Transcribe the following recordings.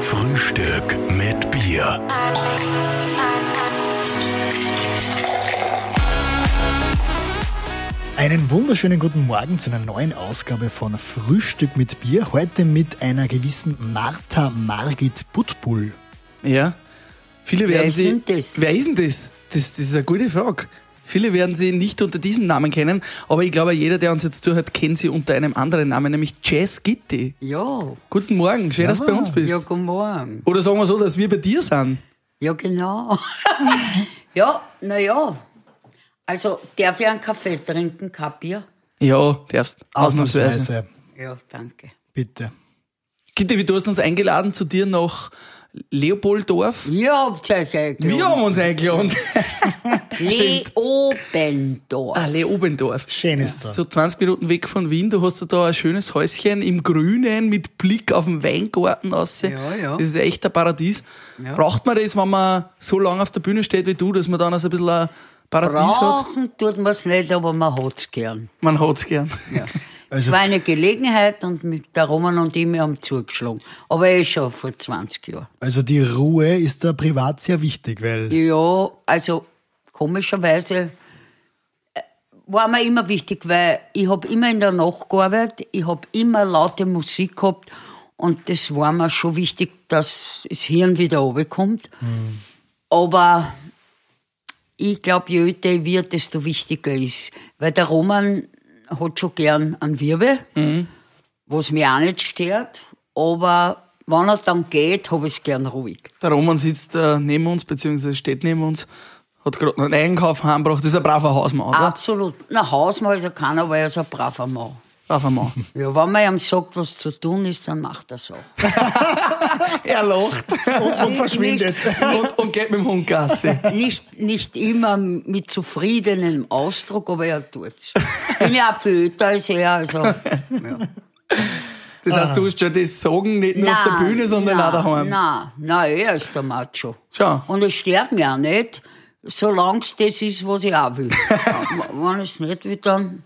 Frühstück mit Bier. Einen wunderschönen guten Morgen zu einer neuen Ausgabe von Frühstück mit Bier. Heute mit einer gewissen Martha Margit Butbull. Ja. Viele werden Wer ist sie. denn das? Wer ist denn das? das? Das ist eine gute Frage. Viele werden sie nicht unter diesem Namen kennen, aber ich glaube, jeder, der uns jetzt zuhört, kennt sie unter einem anderen Namen, nämlich Jazz Gitti. Ja, Guten Morgen, schön, dass du bei uns bist. ja, guten Morgen. Oder sagen wir so, dass wir bei dir sind. Ja, genau. ja, na ja. Also, darf ich einen Kaffee trinken, kein Bier? Ja, darfst. Ausnahmsweise. Ausnahmsweise. Ja, danke. Bitte. Gitti, wie du hast uns eingeladen zu dir nach Leopolddorf. Ihr habt euch eingeladen. Wir haben uns eingeladen. Leobendorf. ah, Leobendorf. Schön ist da. So 20 Minuten weg von Wien, du hast da ein schönes Häuschen im Grünen mit Blick auf den Weingarten aus. Ja, ja. Das ist echt ein Paradies. Ja. Braucht man das, wenn man so lange auf der Bühne steht wie du, dass man dann also ein bisschen ein Paradies hat? Brauchen tut man es nicht, aber man hat's gern. Man hat's gern. Ja. Also- es war eine Gelegenheit und mit der Roman und ich wir haben zugeschlagen. Aber eh schon vor 20 Jahren. Also die Ruhe ist da privat sehr wichtig, weil Ja, also komischerweise äh, war mir immer wichtig, weil ich habe immer in der Nacht gearbeitet, ich habe immer laute Musik gehabt und das war mir schon wichtig, dass das Hirn wieder runterkommt. Aber ich glaube, je älter ich wird, desto wichtiger ist. Weil der Roman hat schon gern einen Wirbel, was mich auch nicht stört. Aber wenn er dann geht, habe ich es gern ruhig. Der Roman sitzt äh, neben uns, beziehungsweise steht neben uns, hat gerade einen Einkauf heimgebracht. Das ist ein braver Hausmann, oder? Absolut. Na, Hausmann ist er keiner, aber er ist ein braver Mann. Braver Mann. Ja, wenn man ihm sagt, was zu tun ist, dann macht er so. er lacht und, und verschwindet. und, und geht mit dem Hund Gassi. Nicht, nicht immer mit zufriedenem Ausdruck, aber er tut's. Bin ja auch viel älter als er, also. Ja. Das heißt, du hast schon das Sagen nicht nur auf der Bühne, sondern auch daheim. Nein, nein, er ist der Macho. Schau. Und es stört mich auch nicht, solange es das ist, was ich auch will. Wenn ich es nicht will, dann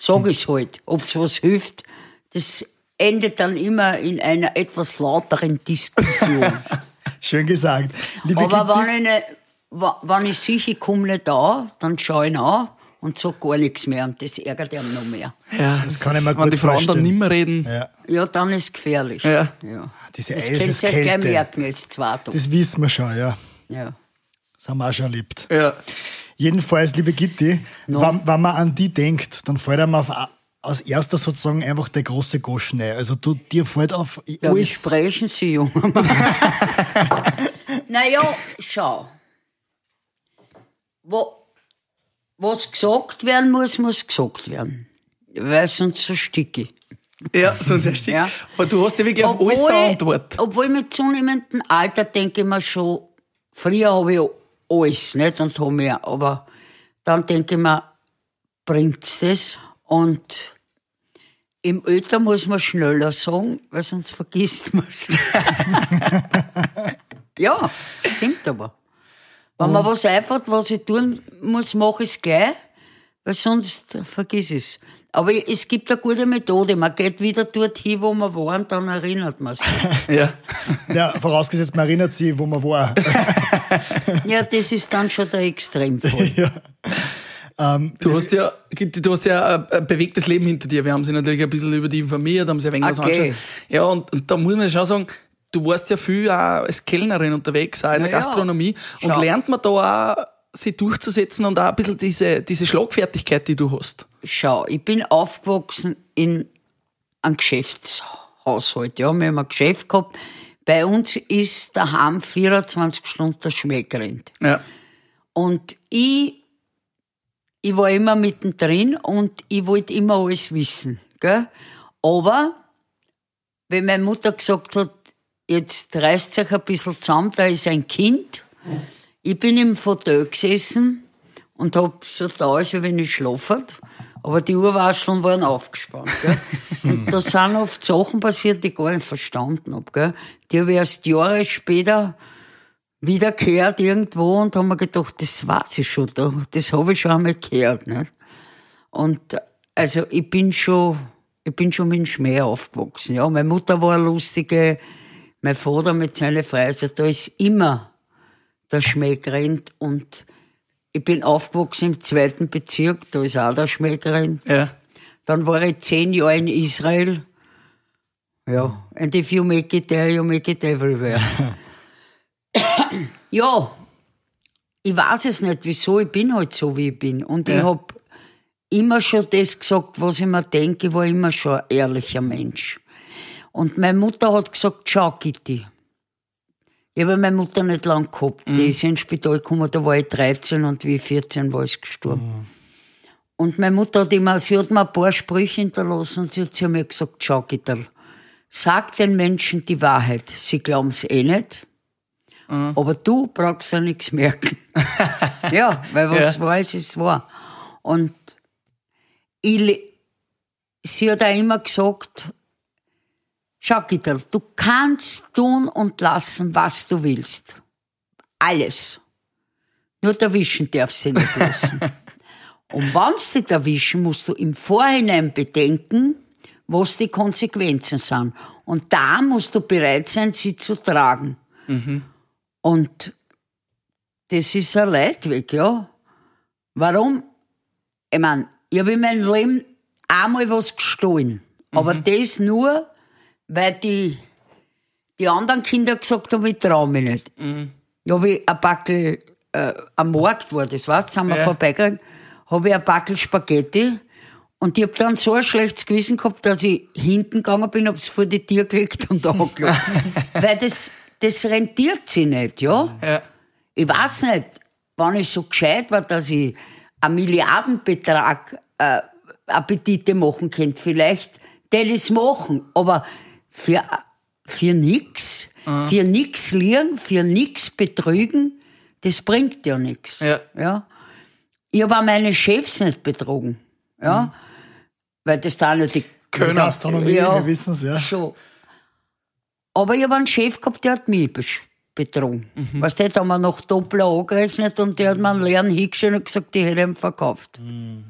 sag ich es halt. Ob es was hilft, das endet dann immer in einer etwas lauteren Diskussion. Schön gesagt. Liebe Aber wenn ich, nicht, wenn ich sehe, ich komme nicht an, dann schaue ich ihn an und sage gar nichts mehr. Und das ärgert ihn noch mehr. Ja, Das kann ich mir Wenn gut die Frauen vorstellen. dann nicht mehr reden. ja, Ja, dann ist es gefährlich. Ja. ja. diese Das könnt ihr ja gleich merken, jetzt zwei das wissen wir schon, ja. Ja. Das haben wir auch schon erlebt. Ja. Jedenfalls, liebe Gitti, No. wenn, wenn man an die denkt, dann fällt einem auf, als erster sozusagen einfach der große Goschen ein. Also du, dir fällt auf Ja, wie sprechen Sie, junger Mann? naja, schau. Wo, was gesagt werden muss, muss gesagt werden. Weil sonst so sticke ich. Ja, sonst erst Ja. Aber du hast ja wirklich auf alles eine Antwort. obwohl mit zunehmendem Alter denke ich mir schon, früher habe ich alles, nicht, und habe mehr, aber dann denke ich mir, bringt's das? Und im Alter muss man schneller sagen, weil sonst vergisst man es. ja, stimmt aber. Wenn man was einfällt, was ich tun muss, mache ich es gleich, weil sonst vergiss ich es. Aber es gibt eine gute Methode. Man geht wieder dorthin, wo man war, und dann erinnert man sich. Ja. Ja, vorausgesetzt, man erinnert sich, wo man war. Ja, das ist dann schon der Extremfall. Du hast ja, du hast ja ein, bewegtes Leben hinter dir. Wir haben sie natürlich ein bisschen über die informiert, haben sie ein wenig was Okay. angeschaut. Ja, und, und da muss man schon sagen, du warst ja viel auch als Kellnerin unterwegs, auch in der ja. Gastronomie. Und Schau. lernt man da auch, sich durchzusetzen und auch ein bisschen diese, diese Schlagfertigkeit, die du hast. Schau, ich bin aufgewachsen in einem Geschäftshaushalt. Ja, wir haben ein Geschäft gehabt. Bei uns ist daheim 24 Stunden gerannt. Ja. Und ich, ich war immer mittendrin und ich wollte immer alles wissen. Gell? Aber wenn meine Mutter gesagt hat, jetzt reißt euch ein bisschen zusammen, da ist ein Kind. Ich bin im Fauteuil gesessen und hab so da als wenn ich schlafe. Aber die Uhrwascheln waren aufgespannt. Gell? und da sind oft Sachen passiert, die ich gar nicht verstanden hab. Gell? Die habe ich erst Jahre später wiederkehrt irgendwo und haben mir gedacht, das weiß ich schon, da- das habe ich schon einmal gehört. Nicht? Und also ich bin schon ich bin schon mit dem Schmäh aufgewachsen. Ja, meine Mutter war eine lustige, mein Vater mit seinen Freisen, da ist immer der Schmäh gerannt und ich bin aufgewachsen im zweiten Bezirk, da ist auch der Schmäh gerannt. Ja. Dann war ich zehn Jahre in Israel. Ja, and if you make it there, you make it everywhere. ja, ich weiß es nicht, wieso, ich bin halt so, wie ich bin. Und ich Ja. hab immer schon das gesagt, was ich mir denke, ich war immer schon ein ehrlicher Mensch. Und meine Mutter hat gesagt, schau, Gitti. Ich habe meine Mutter nicht lang gehabt. Die ist ins Spital gekommen, da war ich 13 und wie ich 14 war, ist gestorben. Und meine Mutter hat immer, sie hat mir ein paar Sprüche hinterlassen und sie hat zu mir gesagt, schau, Gitterl, sag den Menschen die Wahrheit. Sie glauben es eh nicht. Aber du brauchst ja nichts merken. ja, weil was Ja. wahr ist, ist wahr. Und ich, sie hat auch immer gesagt, schau, Gitterl, du kannst tun und lassen, was du willst. Alles. Nur erwischen darfst du sie nicht lassen. Und wenn sie dich erwischen, musst du im Vorhinein bedenken, was die Konsequenzen sind. Und da musst du bereit sein, sie zu tragen. Und das ist ein Leidweg, ja. Warum? Ich meine, ich habe in meinem Leben einmal was gestohlen. Aber das nur, weil die, die anderen Kinder gesagt haben, ich traue mich nicht. Da habe ich ein Backel, äh, am Markt war das, weißt sind wir Ja. vorbeigegangen, habe ich ein Backel Spaghetti und ich habe dann so ein schlechtes Gewissen gehabt, dass ich hinten gegangen bin, habe es vor die Tür gelegt und angelassen. Weil das, das rentiert sich nicht, ja. Ja. Ich weiß nicht, wann ich so gescheit war, dass ich einen Milliardenbetrag äh, Appetite machen könnte. Vielleicht ich es machen, aber für, für nix, für nix liegen, für nix betrügen, das bringt ja nichts. Ja. Ja? Ich habe auch meine Chefs nicht betrogen. Ja? Weil das da nicht die Können. Gastronomie, Ja. wir wissen es, ja. Schon. Aber ich habe einen Chef gehabt, der hat mich besch- betrogen. Mhm. Weißt du, da haben wir noch doppelt angerechnet und der hat mir einen leeren hingestellt und gesagt, ich hätte ihn verkauft. Mhm.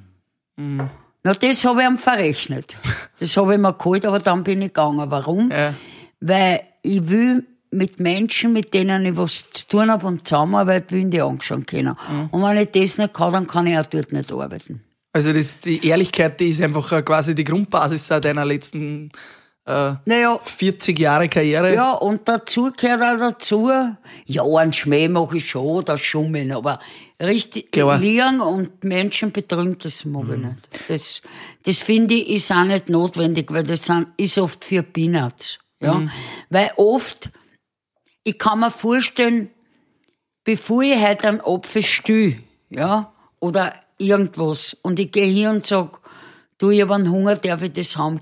Na, das habe ich ihm verrechnet. Das habe ich mir geholt, aber dann bin ich gegangen. Warum? Ja. Weil ich will mit Menschen, mit denen ich was zu tun habe und zusammenarbeite, will ich die anschauen können. Mhm. Und wenn ich das nicht kann, dann kann ich auch dort nicht arbeiten. Also das, die Ehrlichkeit, die ist einfach äh, quasi die Grundbasis äh, deiner letzten äh, Naja, 40 Jahre Karriere. Ja, und dazu gehört auch dazu, ja, einen Schmäh mache ich schon, das Schummeln, aber richtig Klar. liegen und Menschen betrügen, das mag ich nicht. Das, das finde ich, ist auch nicht notwendig, weil das sind, ist oft für Peanuts. Ja? Weil oft, ich kann mir vorstellen, bevor ich heute einen Apfel stühl, ja, oder irgendwas, und ich gehe hier und sag, du, ich habe einen Hunger, darf ich das haben?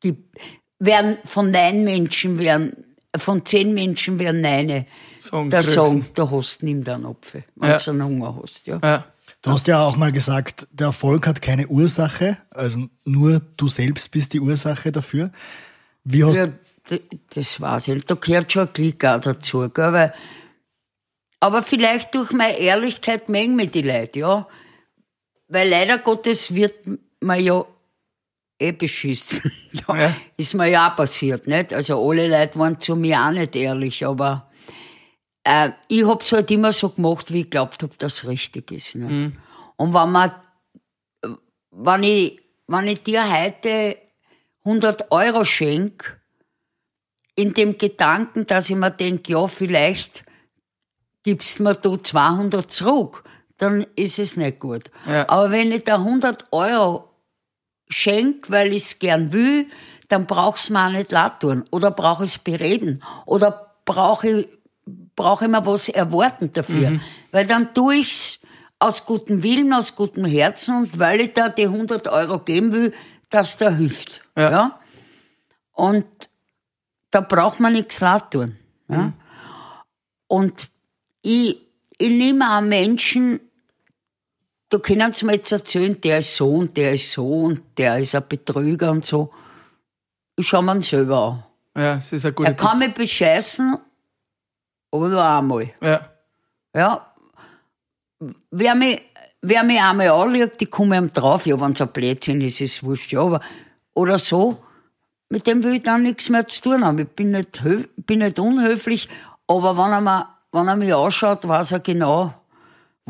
Gibt, werden von neun Menschen werden, von zehn Menschen werden da grüßen. sagen, du hast, nimm einen Apfel, wenn Ja. du einen Hunger hast. Ja. Ja. Du hast ja auch mal gesagt, der Erfolg hat keine Ursache, also nur du selbst bist die Ursache dafür. Wie hast Ja, das weiß ich. Da gehört schon ein Glück auch dazu. Gell? Weil, aber vielleicht durch meine Ehrlichkeit mengen mir die Leute, ja. Weil leider Gottes wird man ja eh beschissen. da Ja. ist mir ja auch passiert, nicht? Also alle Leute waren zu mir auch nicht ehrlich, aber äh, ich hab's halt immer so gemacht, wie ich glaubt hab, dass es richtig ist. Nicht? Und wenn man wenn ich, wenn ich dir heute 100 Euro schenk, in dem Gedanken, dass ich mir denke, ja, vielleicht gibst mir da 200 zurück, dann ist es nicht gut. Ja. Aber wenn ich da 100 Euro schenk, weil ich es gern will, dann brauch's mir auch nicht leid tun. Oder brauche ich es bereden. Oder brauche ich, brauche ich mir was erwarten dafür. Weil dann tue ich's aus gutem Willen, aus gutem Herzen und weil ich da die 100 Euro geben will, dass der hilft. Ja. Ja? Und da braucht man nichts leid tun. Ja? Und ich, ich nehme auch Menschen, da können sie mir jetzt erzählen, der ist so und der ist so und der ist ein Betrüger und so. Ich schaue mir ihn selber an. ja, es ist ein guter Er kann mich bescheißen, aber nur einmal. Ja. Ja. Wer mich, wer mich einmal anlegt, die komme ihm drauf. Ja, wenn es ein Blödsinn ist, ist es wurscht. Ja, aber oder so, mit dem will ich dann nichts mehr zu tun haben. Ich bin nicht, bin nicht unhöflich, aber wenn er, mir, wenn er mich anschaut, weiß er genau,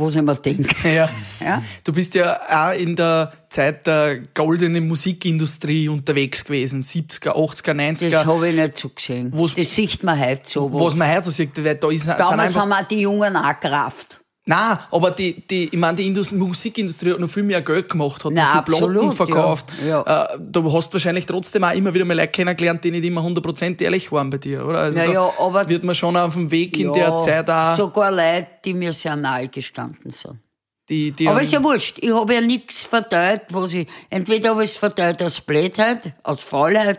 was ich mir denke. Ja. Ja? Du bist ja auch in der Zeit der goldenen Musikindustrie unterwegs gewesen, 70er, 80er, 90er. Das habe ich nicht so gesehen. Was- das sieht man heute so. was man heute so sieht, weil da ist, Damals haben wir die Jungen auch gerafft. Nein, aber die, die, ich meine, die Indus Musikindustrie hat noch viel mehr Geld gemacht, hat Na, noch viel Platten absolut, verkauft. ja, ja. Äh, du hast wahrscheinlich trotzdem auch immer wieder mal Leute kennengelernt, die nicht immer 100% ehrlich waren bei dir, oder? Also Ja, da ja, aber- wird man schon auf dem Weg in der Zeit auch, Sogar Leute, die mir sehr nahe gestanden sind. die, die Aber ist ja wurscht. Ich habe ja nichts verteilt, was ich. Entweder habe ich es verteilt aus Blödheit, aus Faulheit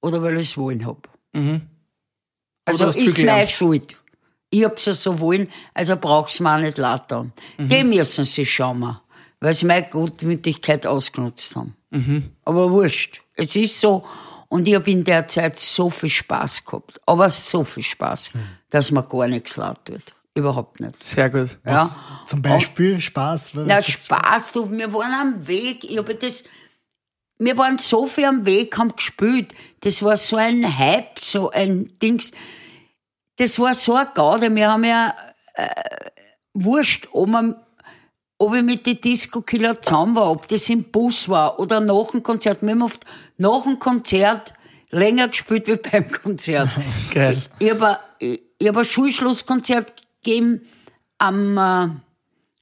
oder weil ich es wollen habe. Aber Also ist meine gelernt. Schuld. Ich hab's ja so wollen, also brauch's mir auch nicht lattern. Mhm. Die müssen sie schauen, weil sie meine Gutmütigkeit ausgenutzt haben. Mhm. Aber wurscht. Es ist so. Und ich habe in der Zeit so viel Spaß gehabt. Aber so viel Spaß, Mhm. dass mir gar nichts leid tut. Überhaupt nicht. Sehr gut. Ja. Zum Beispiel Spaß. was Na, Spaß, du, wir waren am Weg. Ich hab das, wir waren so viel am Weg, haben gespielt. Das war so ein Hype, so ein Dings. Das war so ein Gaude. Wir haben ja, äh, wurscht, ob, man, ob ich mit den Disco-Killer zusammen war, ob das im Bus war oder nach dem Konzert. Wir haben oft nach dem Konzert länger gespielt wie beim Konzert. Geil. Ich habe ein- ich, ich hab ein Schulschlusskonzert gegeben am, äh,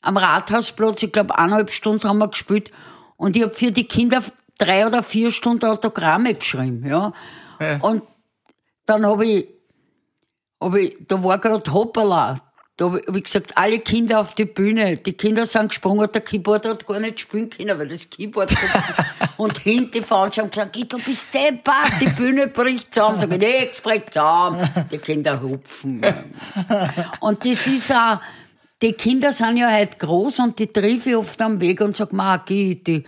am Rathausplatz. Ich glaube, eineinhalb Stunden haben wir gespielt. Und ich habe für die Kinder drei oder vier Stunden Autogramme geschrieben. Ja. Ja. Und dann habe ich, ich, da war gerade Hoppala. Da habe ich, hab ich gesagt, alle Kinder auf die Bühne. Die Kinder sind gesprungen, der Keyboard hat gar nicht spielen können, weil das Keyboard. und hinten Frauen haben gesagt, "Geh, du bist deppert, die Bühne bricht zusammen. Sag ich, nichts bricht zusammen. Die Kinder hupfen. und das ist auch, die Kinder sind ja heute groß und die treffe ich oft am Weg und sag, Magi, die,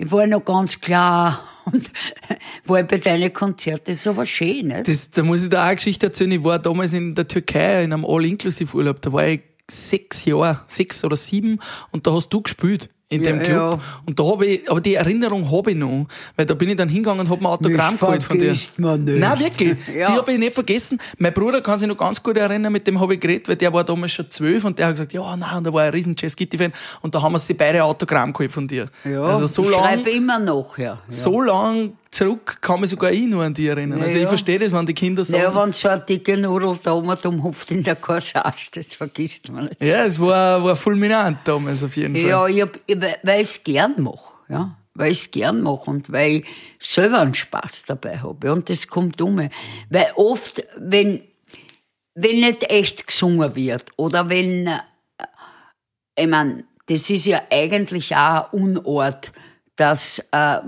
ich war noch ganz klar und war bei deinen Konzerten, das ist aber schön, nicht? Das, da muss ich da auch eine Geschichte erzählen. Ich war damals in der Türkei in einem All-Inclusive-Urlaub. Da war ich sechs Jahre, sechs oder sieben, und da hast du gespielt in Ja, dem Club. ja. Und da habe ich, aber die Erinnerung habe ich noch, weil da bin ich dann hingegangen und habe mir ein Autogramm Mich geholt von dir. man nicht. Nein, wirklich. Ja. Die habe ich nicht vergessen. Mein Bruder kann sich noch ganz gut erinnern, mit dem habe ich geredet, weil der war damals schon zwölf und der hat gesagt, ja, nein, und da war ein riesen Jazz Fan und da haben wir sie beide Autogramm geholt von dir. Ja, also so ich lang, schreibe immer noch, ja. ja. so lang zurück kann mich sogar ich nur an die erinnern. Also Ja, ich ja. verstehe das, wenn die Kinder sagen, Ja, wenn so eine dicke Nudel da oben umhupft in der Corsage, das vergisst man nicht. Ja, es war, war fulminant damals auf jeden Fall. Ja, ich hab, ich, weil ich es gern mache. Ja? Weil ich es gern mache und weil ich selber einen Spaß dabei habe. Und das kommt um. Weil oft, wenn, wenn nicht echt gesungen wird oder wenn, äh, ich mein, das ist ja eigentlich auch ein Unort, dass äh,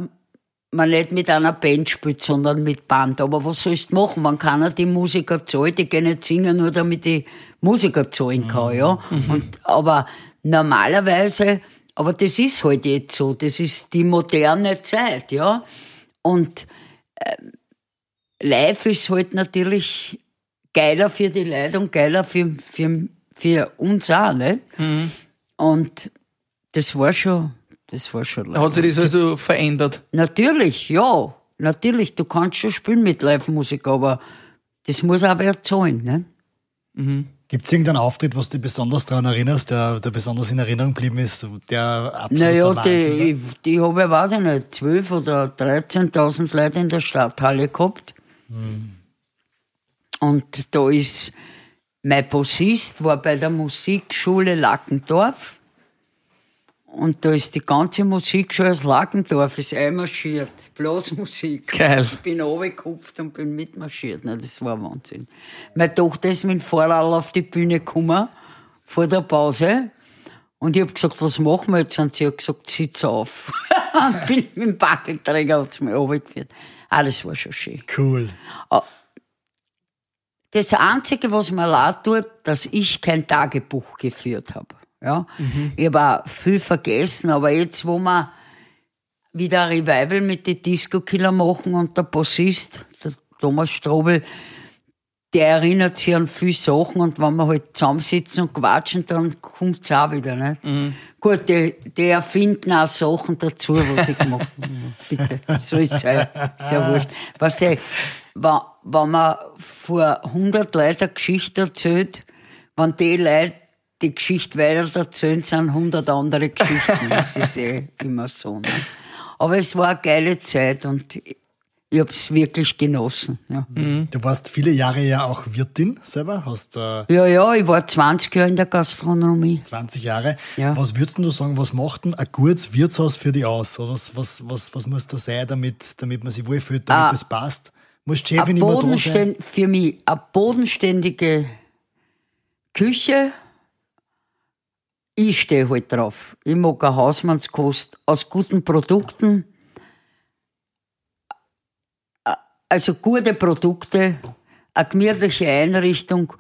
man nicht mit einer Band spielt, sondern mit Band. Aber was sollst du machen? Man kann ja die Musiker zahlen, die gehen nicht singen, nur damit die Musiker zahlen kann, ja. Und, aber normalerweise, aber das ist halt jetzt so, das ist die moderne Zeit, ja. Und ähm, live ist halt natürlich geiler für die Leute und geiler für, für, für uns auch, nicht? Und das war schon, das war schon Hat sich das also verändert? Natürlich, ja. Natürlich, du kannst schon spielen mit Live-Musik, aber das muss auch wer zahlen. Ne? Gibt es irgendeinen Auftritt, was du besonders daran erinnerst, der, der besonders in Erinnerung geblieben ist, der Naja, Wahnsinn die, ich- die habe ich, weiß ich nicht, 12 oder 13.000 Leute in der Stadthalle gehabt. Und da ist mein Bassist, war bei der Musikschule Lackendorf. Und da ist die ganze Musikschule aus Lackendorf ist einmarschiert. Bloß Musik. Geil. Ich bin runtergekupft und bin mitmarschiert. Na, das war Wahnsinn. Meine Tochter ist mit dem Fahrrad auf die Bühne gekommen, vor der Pause. Und ich hab gesagt, was machen wir jetzt? Und sie hat gesagt, sitz auf. und bin mit dem Backelträger hat's mich runtergeführt. Ah, das war schon schön. Cool. Das Einzige, was mir leid tut, dass ich kein Tagebuch geführt habe. Ja? Ich habe auch viel vergessen, aber jetzt, wo wir wieder ein Revival mit den Disco-Killer machen und der Bassist, der Thomas Strobel, der erinnert sich an viele Sachen und wenn wir halt zusammensitzen und quatschen, dann kommt's auch wieder, nicht? Gut, die, die erfinden auch Sachen dazu, was ich gemacht habe. Bitte, so ist es ja, ist ja wurscht. Weißt du, wenn, wenn man vor 100 Leuten eine Geschichte erzählt, wenn die Leute die Geschichte weiter erzählen, sind 100 andere Geschichten. Das ist eh immer so. Ne? Aber es war eine geile Zeit und ich, habe es wirklich genossen. Ja. Du warst viele Jahre ja auch Wirtin selber, hast äh, ja, ja, ich war 20 Jahre in der Gastronomie. 20 Jahre. Ja. Was würdest du sagen, was macht denn ein gutes Wirtshaus für dich aus? Oder was, was, was, was muss da sein, damit, damit man sich wohlfühlt, damit Ah. das passt? Muss die Chefin immer da sein? für mich eine bodenständige Küche. Ich stehe halt drauf. Ich mag eine Hausmannskost aus guten Produkten. Also gute Produkte, eine gemütliche Einrichtung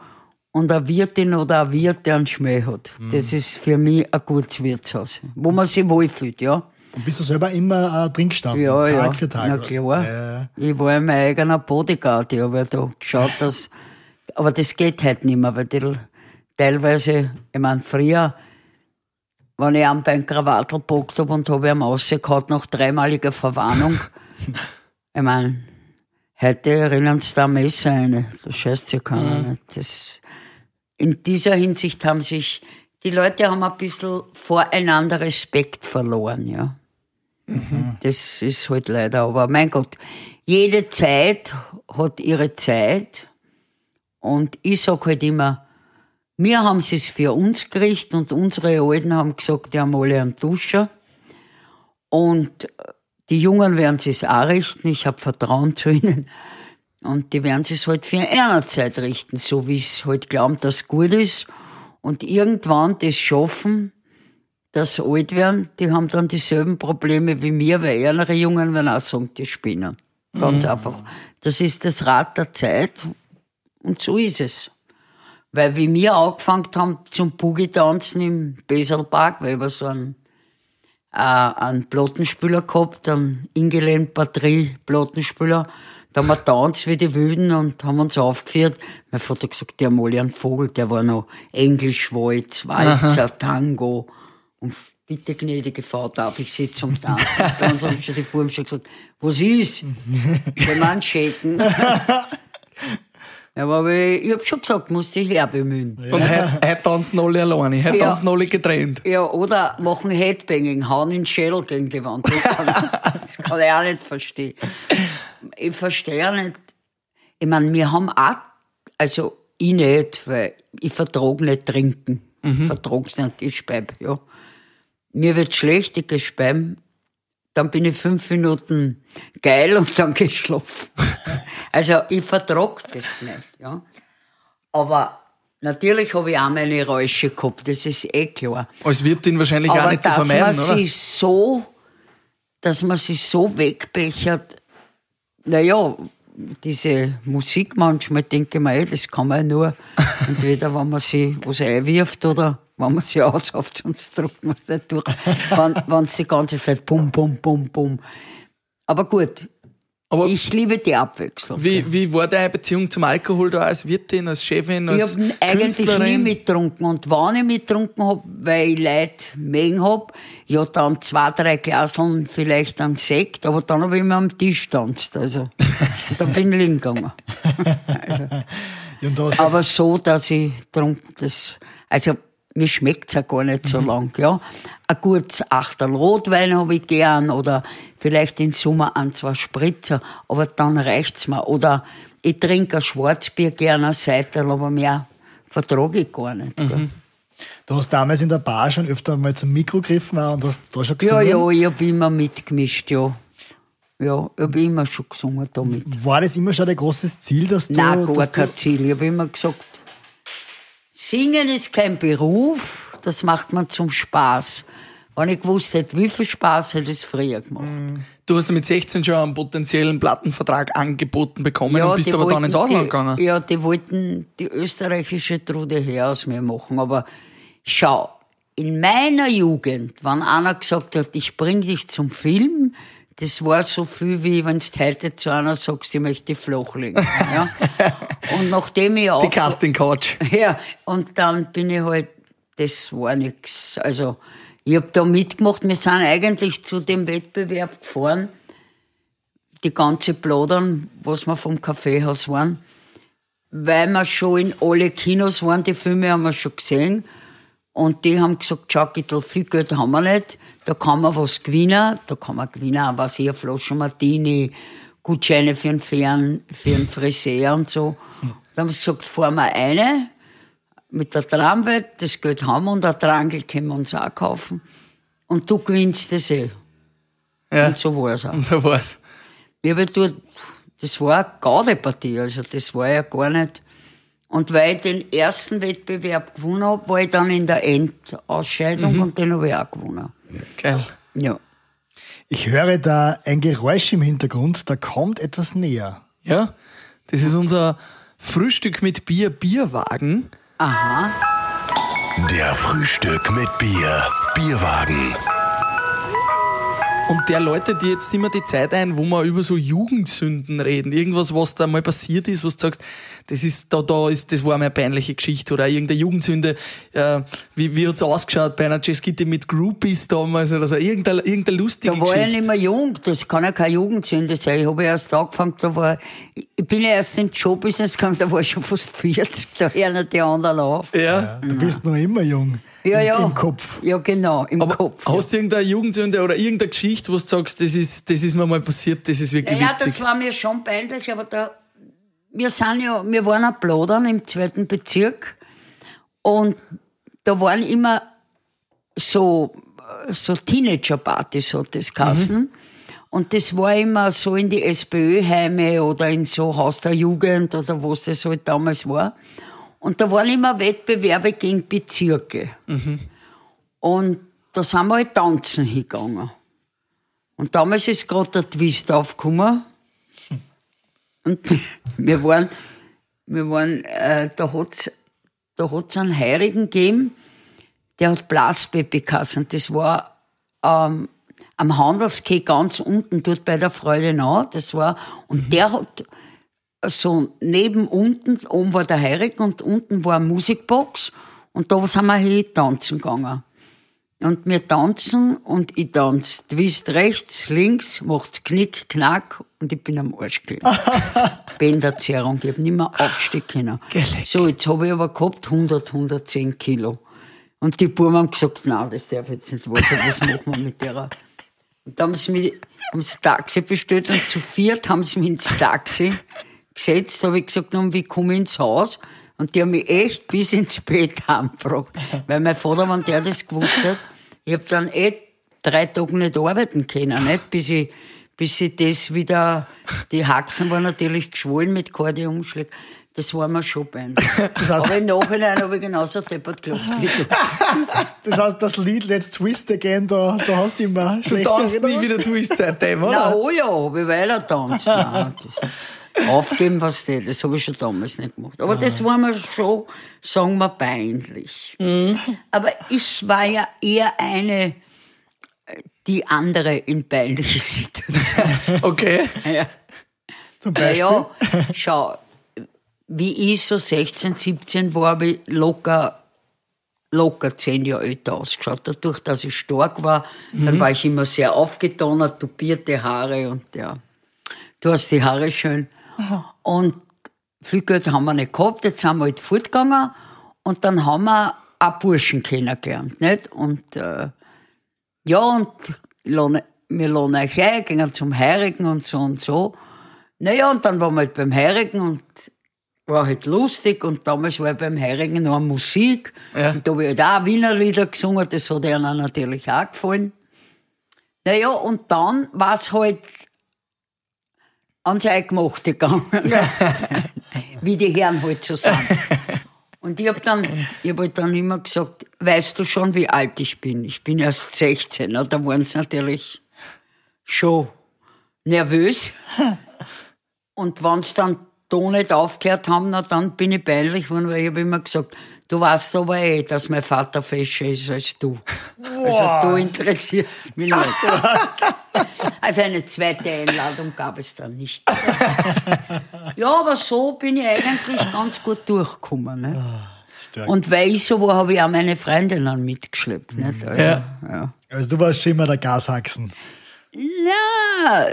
und eine Wirtin oder ein Wirt, der einen Schmäh hat. Mhm. Das ist für mich ein gutes Wirtshaus, wo man sich wohlfühlt, ja. Und bist du selber immer äh, drin gestanden? Ja, Tag ja. für Tag? Na klar. Ja. Ich war mein eigener Bodyguard. Ich habe ja da geschaut, dass. Aber das geht halt nicht mehr, weil die teilweise, ich meine, früher, wenn ich einen beim Krawattel gepackt habe und habe ihn rausgehauen nach dreimaliger Verwarnung, ich meine, heute erinnern sie da Messer eine. Das scheißt ja keiner nicht. Das, in dieser Hinsicht haben sich, die Leute haben ein bisschen voreinander Respekt verloren, ja. Das ist halt leider, aber mein Gott, jede Zeit hat ihre Zeit. Und ich sag halt immer, wir haben es für uns gerichtet und unsere Alten haben gesagt, die haben alle einen Duscher. Und die Jungen werden es auch richten. Ich habe Vertrauen zu ihnen. Und die werden es halt für eine Zeit richten, so wie es halt glauben, dass es gut ist. Und irgendwann das schaffen, dass sie alt werden, die haben dann dieselben Probleme wie mir, weil ärmere Jungen werden auch sagen, die spinnen. Ganz einfach. Das ist das Rad der Zeit und so ist es. Weil wie wir angefangen haben zum Boogie-Tanzen im Beselpark, weil wir so einen, äh, einen Plattenspieler gehabt, einen Ingelen Batterie Plattenspieler, da haben wir tanzt wie die Wilden und haben uns aufgeführt. Mein Vater hat gesagt, der mal einen Vogel, der war noch Englisch, Walz, Walzer, Tango. Und bitte, gnädige Frau, darf ich Sie zum Tanzen? Bei uns haben schon die Buben schon gesagt, was ist? Der Mann. Ja, aber ich, ich hab schon gesagt, musst dich herbemühen. Und heute, heute tanzen alle alleine, heute Ja. tanzen alle getrennt. Ja, oder machen Headbanging, hauen in den Schädel gegen die Wand. Das kann, das kann ich auch nicht verstehen. Ich verstehe auch nicht. Ich meine, wir haben auch, also ich nicht, weil ich vertrag nicht trinken. Ich vertrag's nicht, ich speib, ja. Mir wird schlecht, ich gespeim, dann bin ich fünf Minuten geil und dann geschlafen. also ich vertrag das nicht, ja. Aber natürlich habe ich auch meine Räusche gehabt, das ist eh klar. Als Wirtin wahrscheinlich auch Aber nicht zu dass vermeiden, man oder? sich so, dass man sich so wegbechert, naja, diese Musik manchmal denke ich mir, eh, das kann man ja nur, entweder wenn man sie was einwirft oder wenn man sie aushauft, sonst drückt man es nicht durch. wenn es die ganze Zeit bum, bum, bum, bum. Aber gut, Aber ich liebe die Abwechslung. wie, wie war deine Beziehung zum Alkohol da als Wirtin, als Chefin, Ich als habe eigentlich nie mitgetrunken. Und wenn ich mitgetrunken hab, weil ich Leute mögen hab, ja, dann zwei, drei Glaseln vielleicht an Sekt, aber dann habe ich immer am Tisch tanzt. Also, dann bin ich liegen gegangen. also, Ja, ja, aber so, dass ich trunken, das, also, mir schmeckt's ja gar nicht so lang, ja. Ein gutes Achtel Rotwein habe ich gern, oder vielleicht im Sommer ein, zwei Spritzer, aber dann reicht's mir. Oder ich trinke ein Schwarzbier gerne, ein Seitel, aber mehr vertrage ich gar nicht. gell. du hast damals in der Bar schon öfter mal zum Mikro gegriffen und hast da schon Ja, gesungen. ja, ich habe immer mitgemischt, ja. Ja, ich habe immer schon gesungen damit. War das immer schon ein großes Ziel, dass du... Nein, gar dass kein Ziel. Ich habe immer gesagt, Singen ist kein Beruf, das macht man zum Spaß. Wenn ich gewusst hätte, wie viel Spaß hätte es früher gemacht. Du hast mit 16 schon einen potenziellen Plattenvertrag angeboten bekommen und bist aber dann wollten ins Ausland die, gegangen. Ja, die wollten die österreichische Trude her aus mir machen. Aber schau, in meiner Jugend, wenn einer gesagt hat, ich bring dich zum Film, das war so viel, wie wenn du heute zu einer sagst, ich möchte flach liegen. Ja? Und nachdem ich Die auf, Casting Couch. ja, und dann bin ich halt, das war nix. Also, ich hab da mitgemacht. Wir sind eigentlich zu dem Wettbewerb gefahren, die ganze Plaudern, was wir vom Kaffeehaus waren, weil wir schon in alle Kinos waren, die Filme haben wir schon gesehen. Und die haben gesagt, schau, Gittel, viel Geld haben wir nicht, da kann man was gewinnen, da kann man gewinnen, was ich, eine Flasche Martini, Gutscheine für einen Fern, für einen Friseur und so. Da haben sie gesagt, fahren wir eine, mit der Tramwelt, das Geld haben wir und ein Trangel können wir uns auch kaufen. Und du gewinnst das eh. Ja. Und so war's auch. Und so war's. Ich habe dort, das war eine Gaudepartie, also das war ja gar nicht. Und weil ich den ersten Wettbewerb gewonnen habe, war ich dann in der Endausscheidung und den habe ich auch gewonnen. Geil. Ja. Ich höre da ein Geräusch im Hintergrund, da kommt etwas näher. Ja, das ist unser Frühstück mit Bier, Bierwagen. Aha. Der Frühstück mit Bier. Bierwagen. Und der läutet dir jetzt immer die Zeit ein, wo wir über so Jugendsünden reden. Irgendwas, was da mal passiert ist, was du sagst, das ist, da, da ist, das war meine peinliche Geschichte oder irgendeine Jugendsünde, äh, wie, wie hat's ausgeschaut bei einer Jazzgitte mit Groupies damals oder so. Irgendeine, irgendeine lustige Da war ich Geschichte. nicht mehr jung, das kann ja keine Jugendsünde sein. Ich habe ja erst angefangen, da war, ich bin ja erst ins Showbusiness gegangen, da war ich schon fast 40, da hören die anderen auf. ja. Du bist noch immer jung. Ja, Im- ja. Im Kopf. Ja, genau, im Aber Kopf. ja. hast du irgendeine Jugendsünde oder irgendeine Geschichte, wo du sagst, das ist, das ist mir mal passiert, das ist wirklich Ja, witzig? das war mir schon peinlich, aber da, wir sind ja, wir waren am Plodern im zweiten Bezirk und da waren immer so, so Teenager-Partys, hat das geheißen. Und das war immer so in die SPÖ-Heime oder in so Haus der Jugend oder was das halt damals war. Und da waren immer Wettbewerbe gegen Bezirke. Und da sind wir halt tanzen hingegangen. Und damals ist gerade der Twist aufgekommen. Und wir waren, wir waren, äh, da hat's, da hat's einen Heirigen gegeben, der hat Blaspepe geheißen. Das war, ähm, am Handelskeh ganz unten, dort bei der Freudenau. Das war, und der hat so neben unten, oben war der Heirigen und unten war eine Musikbox. Und da sind wir hin tanzen gegangen. Und wir tanzen und ich tanze. Twist rechts, links, macht's Knick, Knack und ich bin am Arsch gelegen. Bänderzerrung, ich hab nicht mehr aufstehen können. Geleck. So, jetzt habe ich aber gehabt 100, 110 Kilo. Und die Buben haben gesagt, nein, das darf jetzt nicht wahr sein, was machen wir mit der? Und da haben sie mich, haben sie Taxi bestellt und zu viert haben sie mich ins Taxi gesetzt. Da habe ich gesagt, nun, wie komme ich ins Haus? Und die haben mich echt bis ins Bett heimgebracht. Weil mein Vater, wenn der das gewusst hat, ich habe dann eh drei Tage nicht arbeiten können, nicht? Bis ich, bis ich das wieder, die Haxen waren natürlich geschwollen mit Kardiumschlägen. Das war mir schon peinlich. heißt- Aber im Nachhinein habe ich genauso deppert geklopft wie du. Das heißt, das Lied Let's Twist Again, da, da hast du immer Du schlechte tanzt nie wieder Twist seitdem, Na, oder? oh ja, hab ich weiter tanzt. Nein, das- Aufgeben, was das, das habe ich schon damals nicht gemacht. Aber das war mir schon, sagen wir, peinlich. Aber ich war ja eher eine, die andere in peinlichen Situationen. Okay. Ja. Zum Beispiel. Ja, schau, wie ich so 16, 17 war, habe ich locker, locker zehn Jahre älter ausgeschaut. Dadurch, dass ich stark war, dann war ich immer sehr aufgedonnert, tupierte Haare und ja, du hast die Haare schön. Und viel Geld haben wir nicht gehabt, jetzt sind wir halt fortgegangen und dann haben wir auch Burschen kennengelernt, nicht? Und, äh, ja, und wir laden euch ein, gehen zum Heirigen und so und so. Naja, und dann waren wir halt beim Heirigen und war halt lustig und damals war beim Heirigen noch Musik Ja. und da habe ich halt auch Wiener Lieder gesungen, das hat ihnen natürlich auch gefallen. Naja, und dann war es halt ans Eingemachte gegangen, wie die Herren halt so sind. Und ich habe dann, ich hab halt dann immer gesagt, weißt du schon, wie alt ich bin? Ich bin erst 16. Na, Da waren sie natürlich schon nervös. Und wenn sie dann da nicht aufgehört haben, na, dann bin ich peinlich geworden, weil ich habe immer gesagt, Du weißt aber eh, dass mein Vater fescher ist als du. Also du interessierst mich nicht. Also eine zweite Einladung gab es dann nicht. Ja, aber so bin ich eigentlich ganz gut durchgekommen. Nicht? Stark. Und weil ich so war, habe ich auch meine Freundinnen mitgeschleppt. Nicht? Also, Ja. ja. Also du warst schon immer der Gashaxen. Ja,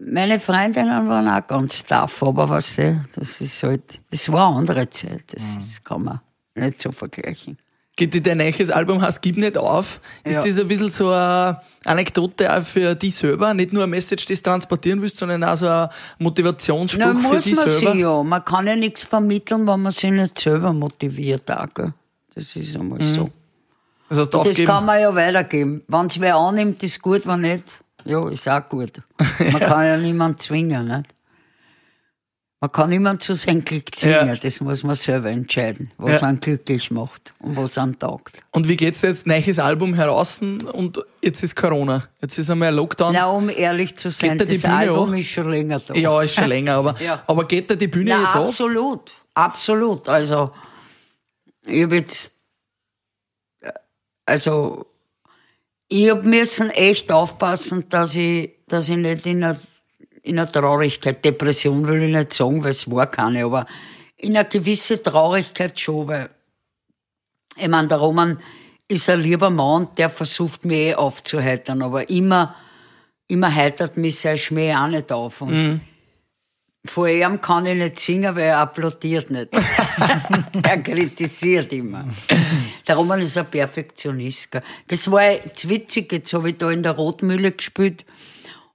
meine Freundinnen waren auch ganz tough, aber was du, das ist halt, das war eine andere Zeit, das, das kann man nicht so vergleichen. Dein neues Album heißt Gib nicht auf? Ist Ja. das ein bisschen so eine Anekdote auch für dich selber? Nicht nur ein Message, das du transportieren willst, sondern auch so ein Motivationsspruch Na, für muss dich man selber? sich ja. Man kann ja nichts vermitteln, wenn man sich nicht selber motiviert. Auch, gell? Das ist einmal so. Das heißt, Das kann man ja weitergeben. Wenn es wer annimmt, ist gut, wenn nicht, ja, ist auch gut. Man kann ja niemanden zwingen. Nicht? Man kann niemanden zu seinem Glück zwingen. Ja. Das muss man selber entscheiden, was Ja. einen glücklich macht und was einen taugt. Und wie geht's jetzt? Neues Album heraus und jetzt ist Corona. Jetzt ist einmal ein Lockdown. Na, um ehrlich zu sein, Geht da die das Bühne Album auch? ist schon länger da. Ja, ist schon länger, aber, Ja. aber geht da die Bühne Na, jetzt auf? absolut, absolut. Also, ich hab jetzt, also, ich hab müssen echt aufpassen, dass ich, dass ich nicht in einer, in einer Traurigkeit, Depression will ich nicht sagen, weil es war keine, aber in einer gewisse Traurigkeit schon, weil, ich meine, der Roman ist ein lieber Mann, der versucht mich eh aufzuheitern, aber immer, immer heitert mich sein Schmäh auch nicht auf. Und Vor ihm kann ich nicht singen, weil er applaudiert nicht. er kritisiert immer. Der Roman ist ein Perfektionist. Gell. Das war jetzt witzig, jetzt habe ich da in der Rotmühle gespielt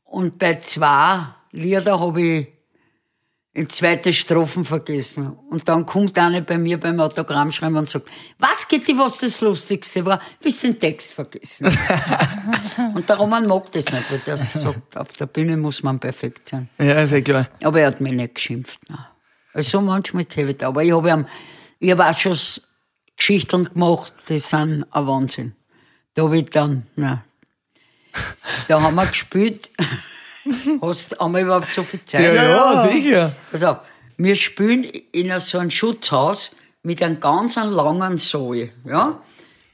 und bei zwei Lieder habe ich in zweite Strophen vergessen. Und dann kommt eine bei mir beim Autogrammschreiben und sagt, was geht dir, was das Lustigste war? Bist den Text vergessen. und der Roman mag das nicht, weil der sagt, auf der Bühne muss man perfekt sein. Ja, ist eh klar. Aber er hat mich nicht geschimpft. Nein. Also manchmal habe ich da. Aber ich habe ich habe auch schon Geschichten gemacht, die sind ein Wahnsinn. Da habe ich dann, nein. Da haben wir gespielt. Hast, haben wir überhaupt so viel Zeit? Ja, ja, sicher. Pass auf, wir spielen in so einem Schutzhaus mit einem ganz langen Saal, ja.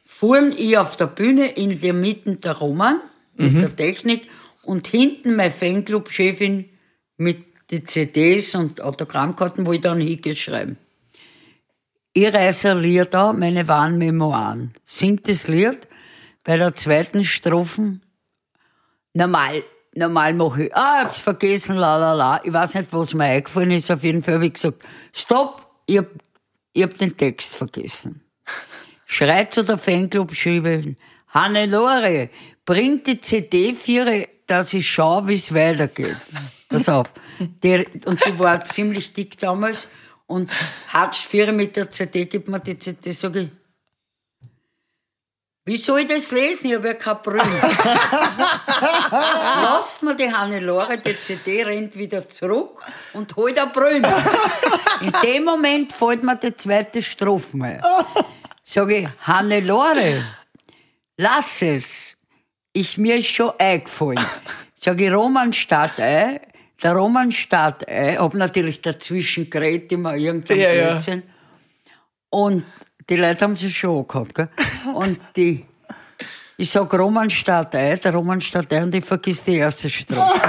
Fuhren ich auf der Bühne in der Mitte der Roman mit der Technik und hinten meine Fanclub-Chefin mit den CDs und Autogrammkarten, wo ich dann hingeschrieben. Ich reise ein Lied da, meine wahren Memoiren. Singt das Lied bei der zweiten Strophe normal, normal mache ich, ah, ich hab's vergessen, la, la, la. Ich weiß nicht, was mir eingefallen ist. Auf jeden Fall habe ich gesagt, stopp, ich hab, ich hab den Text vergessen. Schreit zu der Fanclub, schriebe, Hannelore, bring die CD für, dass ich schaue, wie es weitergeht. Pass auf. Der, und die war ziemlich dick damals und hat vier mit der CD, gibt mir die CD, sag ich, wie soll ich das lesen? Ich habe ja kein Brünn. Lasst mir die Hannelore, die CD rennt wieder zurück und holt ein Brünn. In dem Moment fällt mir die zweite Strophe ein. Sag ich, Hannelore, lass es. Ich, mir ist schon eingefallen. Sag ich, Roman statt ein. Der Roman statt ein. Hab natürlich dazwischen geredet, immer irgendwann Ja, ja. Blödsinn. Und die Leute haben sich schon angehört, gell? Und die, ich sag Roman statt ein, der Roman statt ein und ich vergiss die erste Strophe.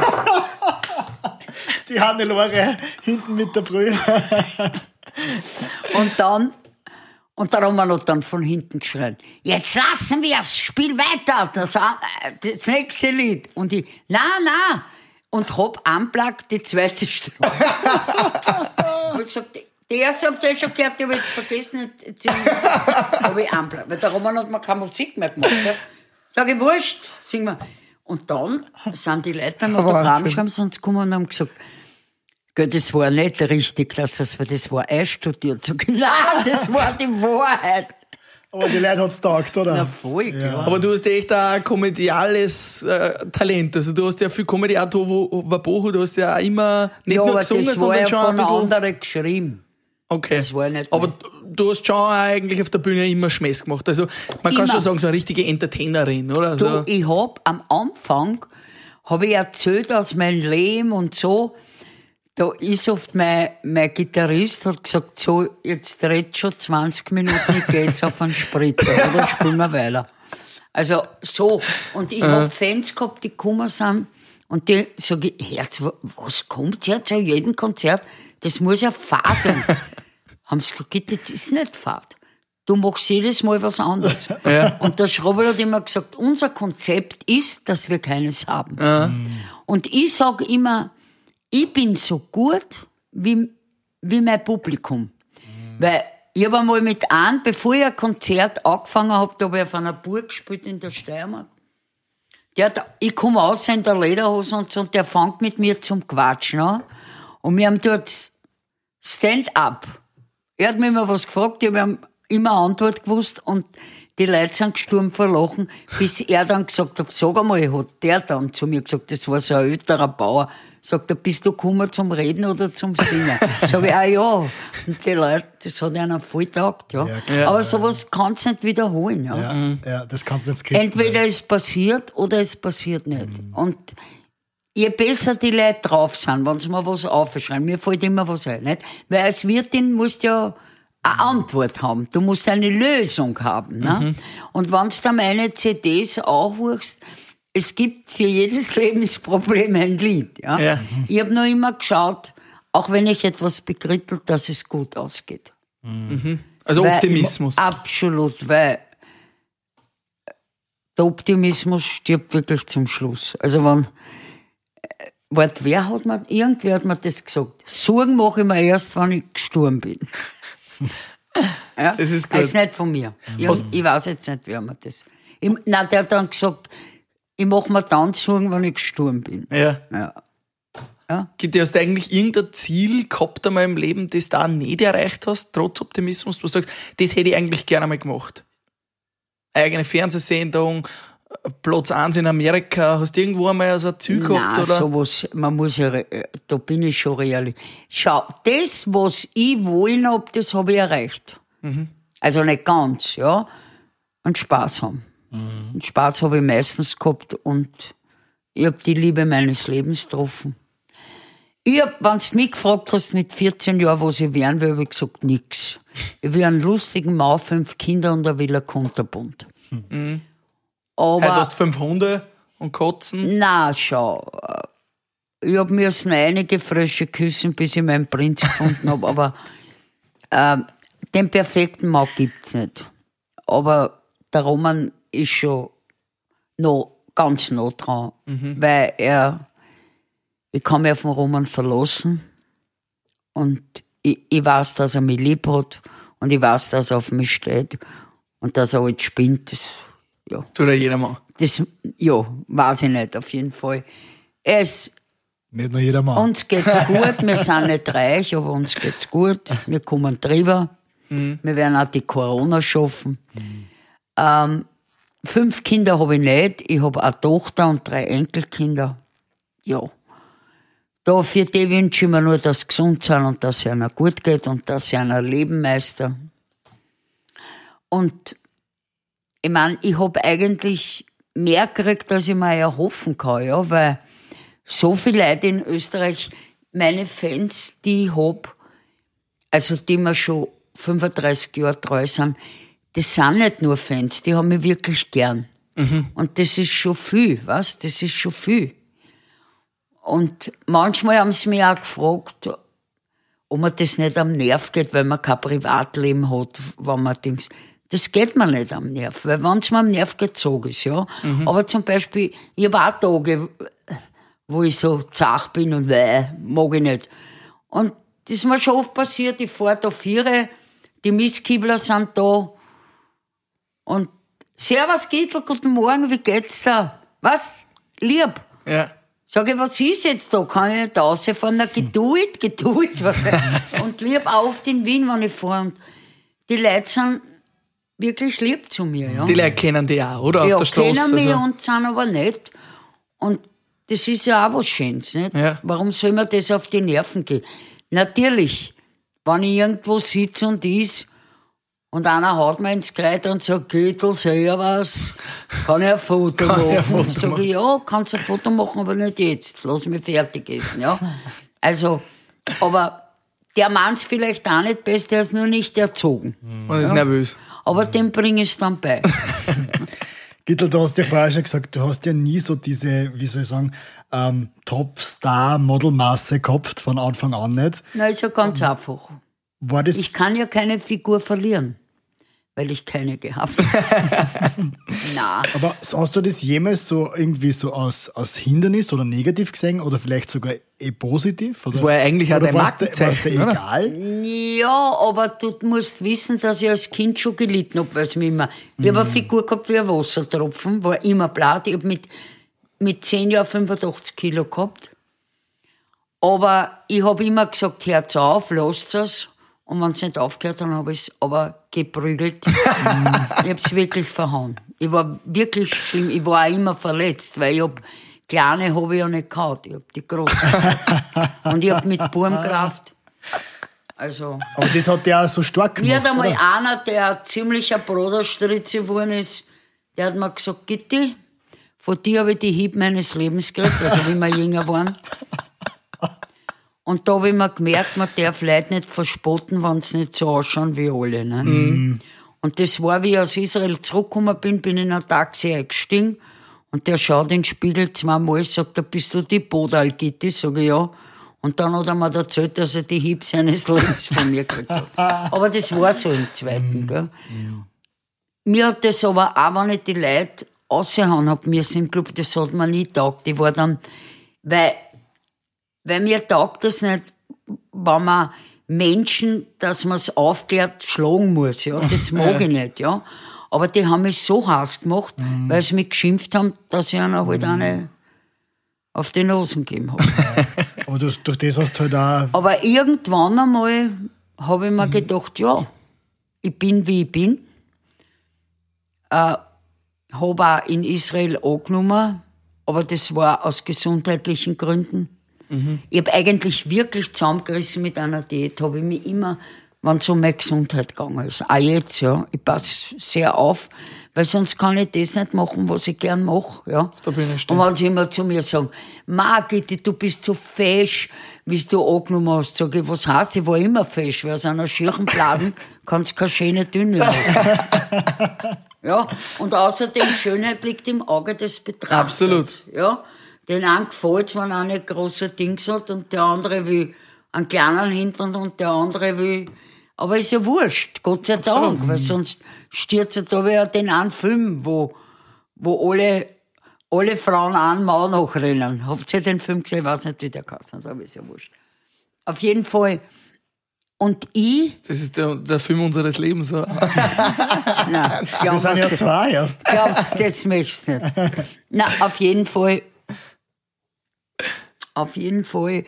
Die Hannelore hinten mit der Brühe. Und dann, und der Roman hat dann von hinten geschrien, jetzt lassen wir's, spiel weiter, das, das nächste Lied. Und ich, na, na, und hab anplagt die zweite Strophe. hab ich gesagt, die- erste habt ihr schon gehört, die hab ich jetzt vergessen, jetzt, jetzt hab ich anplagt. Weil der Roman hat mir keine Musik mehr gemacht. Gell? Sag ich, wurscht, sing mal. Und dann sind die Leute beim Autogrammschreiben sonst gekommen und haben gesagt, Gell, das war nicht richtig, dass das, das war einstudiert. Sag ich, nein, das war die Wahrheit. Aber die Leute hat's taugt, oder? Na voll, klar. Aber du hast ja echt ein komediales äh, Talent. Also du hast ja viel Comedy, auch Tovo Wabohu, du hast ja auch immer nicht ja, nur gesungen, sondern ja schon ein bisschen... anderen geschrieben. Okay. Das war nicht Aber mehr. du hast schon eigentlich auf der Bühne immer Schmäß gemacht. Also man kann Immer. schon sagen, so eine richtige Entertainerin, oder? Du, Also, ich hab am Anfang, habe ich erzählt aus meinem Leben und so, da ist oft mein, mein Gitarrist hat gesagt, so, jetzt red schon 20 Minuten, ich geh jetzt auf einen Spritzer, oder spielen wir weiter. Also, so. Und ich hab Fans gehabt, die gekommen sind, und die sag ich, Herz, wa- was kommt jetzt an jedem Konzert? Das muss ja Fahrt werden. Haben sie gesagt, das ist nicht Fahrt. Du machst jedes Mal was anderes. Und der Schrobel hat immer gesagt, unser Konzept ist, dass wir keines haben. Und ich sag immer, ich bin so gut wie, wie mein Publikum. Weil ich habe einmal mit einem, bevor ich ein Konzert angefangen habe, da habe ich auf einer Burg gespielt in der Steiermark. Der hat, ich komme raus in der Lederhose und so, und der fängt mit mir zum Quatschen an. Und wir haben dort Stand-up. Er hat mir immer was gefragt, ich habe immer Antwort gewusst und die Leute sind gestorben vor Lachen, bis er dann gesagt hat, sag einmal, hat der dann zu mir gesagt, das war so ein älterer Bauer, sagt er, bist du gekommen zum Reden oder zum Singen? Sag ich, ah ja. Und die Leute, das hat einer voll taugt, ja. Ja, Aber sowas kannst du nicht wiederholen, ja. Ja, ja, das kannst du nicht skripten. Entweder es passiert oder es passiert nicht. Und je besser die Leute drauf sind, wenn sie mal was aufschreiben, mir fällt immer was ein, nicht? Weil als Wirtin musst du ja eine Antwort haben. Du musst eine Lösung haben. Ne? Und wenn du da meine CDs anhörst, es gibt für jedes Lebensproblem ein Lied. Ja? Ja. Ich habe nur immer geschaut, auch wenn ich etwas bekrittelt, dass es gut ausgeht. Also Weil- Optimismus. Absolut, weil der Optimismus stirbt wirklich zum Schluss. Also wenn, wart, wer hat mir, irgendwer hat mir das gesagt. Sorgen mache ich mir erst, wenn ich gestorben bin. ja? Das ist gut. Das ist nicht von mir. Ich, ich weiß jetzt nicht, wer mir das. Ich, nein, der hat dann gesagt, ich mache mir dann Sorgen, wenn ich gestorben bin. Ja. Ja. Gitti, hast du eigentlich irgendein Ziel gehabt einmal im Leben, das du nicht erreicht hast, trotz Optimismus? Du sagst, das hätte ich eigentlich gerne mal gemacht. Eigene Fernsehsendung, Platz 1 in Amerika. Hast du irgendwo einmal so ein Ziel gehabt? Nein, Oder? sowas, man muss ja, äh, da bin ich schon realistisch. Schau, das, was ich wollen hab, das habe ich erreicht. Mhm. Also nicht ganz, ja. Und Spaß haben. Und Spaß habe ich meistens gehabt und ich habe die Liebe meines Lebens getroffen. Ich hab, wenn du mich gefragt hast mit 14 Jahren, was ich werden will, habe ich gesagt, nix. Ich will einen lustigen Mann, fünf Kinder und ein Kunterbund. Aber, hast du fünf Hunde und Katzen. na, schau. äh, Ich hab mir müssen einige frische küssen, bis ich meinen Prinz gefunden hab, aber ähm, den perfekten Mann gibt's nicht. Aber der Roman ist schon noch ganz nah dran, weil er, ich kann mich auf den Roman verlassen und ich, ich weiß, dass er mich lieb hat und ich weiß, dass er auf mich steht und dass er halt spinnt. Das, ja. Tut ja jedermann. Das, ja, weiß ich nicht, auf jeden Fall. Es, Nicht nur jeder Mann. uns geht's gut, wir sind nicht reich, aber uns geht's gut. Wir kommen drüber. Wir werden auch die Corona schaffen. Ähm, fünf Kinder habe ich nicht. Ich habe eine Tochter und drei Enkelkinder. Ja. Da für die wünsche ich mir nur, dass sie gesund sind und dass es ihnen gut geht und dass sie einer Leben meistern. Und ich meine, ich habe eigentlich mehr gekriegt, als ich mir erhoffen kann, ja, weil so viele Leute in Österreich, meine Fans, die ich hab, also die mir schon 35 Jahre treu sind, das sind nicht nur Fans, die haben mich wirklich gern. Und das ist schon viel, was? Das ist schon viel. Und manchmal haben sie mich auch gefragt, ob mir das nicht am Nerv geht, weil man kein Privatleben hat, wenn man denkt, das geht mir nicht am Nerv, weil wenn es mir am Nerv sag ich's, ja. Aber zum Beispiel, ich habe auch Tage, wo ich so zach bin und weh, mag ich nicht. Und das ist mir schon oft passiert, ich fahre da vier, die Misskibler sind da und Servus Gittel, guten Morgen, wie geht's da? Was? Lieb. Ja. Sag ich, was ist jetzt da? Kann ich nicht rausfahren? Na, Geduld, Geduld. Was? und lieb auf den Wien, wenn ich fahre. Und die Leute sind wirklich lieb zu mir, ja. Die Leute kennen die auch, oder? Auf ja, der Straße. kennen mich also. und sind aber nicht. Und das ist ja auch was Schönes, nicht? Ja. Warum soll mir das auf die Nerven gehen? Natürlich, wenn ich irgendwo sitze und is und einer haut mir ins Kleid und sagt, Gürtel, servus, kann ich ein Foto Kann ich machen? ein Foto Sag ich, ja, kannst ein Foto machen, aber nicht jetzt. Lass mich fertig essen, ja. Also, Aber der meint's vielleicht auch nicht besser, der ist nur nicht erzogen. Man ist nervös. Aber dem bringe ich dann bei. Gittel, du hast ja vorher schon gesagt, du hast ja nie so diese, wie soll ich sagen, ähm, Top-Star-Modelmasse gehabt, von Anfang an nicht. Na, ist ja ganz einfach. War das, Ich kann ja keine Figur verlieren, weil ich keine gehabt habe. Na, aber hast du das jemals so irgendwie so als, als Hindernis oder negativ gesehen oder vielleicht sogar eh positiv? Oder, Das war ja eigentlich auch dein dir- dir Markenzeichen, oder? egal? Ja, aber du musst wissen, dass ich als Kind schon gelitten habe, weil es mir immer. Ich habe eine Figur gehabt wie ein Wassertropfen, war immer blatt. Ich habe mit, mit 10 Jahren 85 Kilo gehabt. Aber ich habe immer gesagt, hört auf, lasst es. Und wenn es nicht aufgehört, dann habe ich es aber geprügelt. ich habe es wirklich verhauen. Ich war wirklich schlimm. Ich war auch immer verletzt, weil ich hab kleine habe ich ja nicht gehabt. Ich habe die großen. Und ich habe mit Burmkraft. Also. Aber das hat der auch so stark Mir gemacht, hat einmal oder? einer, der ziemlich ein Bruderstritze geworden ist, der hat mir gesagt, Gitti, von dir habe ich die Hieb meines Lebens gekriegt, also wie wir jünger waren. Und da habe ich mir gemerkt, man darf Leute nicht verspotten, wenn sie nicht so ausschauen wie alle. Ne? Und das war, wie ich aus Israel zurückgekommen bin, bin ich in ein Taxi eingestiegen und der schaut in den Spiegel zweimal, sagt, da bist du die Bodal, Gitti? Sag ich, ja. Und dann hat er mir erzählt, dass er die Hieb seines Lebens von mir gekriegt hat. Aber das war so im Zweiten, gell. Mir hat das aber auch, wenn ich die Leute raushauen hab müssen im Club, das hat mir nie taugt. Ich war dann, weil, weil mir taugt das nicht, wenn man Menschen, dass man es aufklärt, schlagen muss, ja. Das mag ich nicht, ja. Aber die haben mich so heiß gemacht, weil sie mich geschimpft haben, dass ich einer halt eine auf die Nosen gegeben habe. Aber durch, durch das hast du halt auch, Aber irgendwann einmal habe ich mir gedacht, ja, ich bin wie ich bin. Äh, habe auch in Israel angenommen, aber das war aus gesundheitlichen Gründen. Ich habe eigentlich wirklich zusammengerissen mit einer Diät, habe ich mich immer, wenn es um meine Gesundheit gegangen ist. Auch jetzt, ja. Ich passe sehr auf, weil sonst kann ich das nicht machen, was ich gern mache, ja. der Bühne Und stehen. wenn sie immer zu mir sagen, Margit, du bist so fesch, wie du angenommen hast, sage ich, was heißt, ich war immer fesch, weil aus einer schieren Bladen kannst du keine schöne Dünne machen. ja, und außerdem, Schönheit liegt im Auge des Betrachters. Absolut. Ja, den einen gefällt wenn einer ein großer Dings hat und der andere will einen kleinen Hintern und der andere will, aber ist ja wurscht, Gott sei Dank, weil sonst stürzt er da wieder den einen Film, wo, wo alle, alle Frauen einen Mann nachrennen. Habt ihr den Film gesehen? Ich weiß nicht, wie der heißt, aber ist ja wurscht. Auf jeden Fall. Und ich, Das ist der, der Film unseres Lebens, oder? nein, wir sind ja zwei erst. glaubst, das möchtest du nicht. Na, auf jeden Fall, auf jeden Fall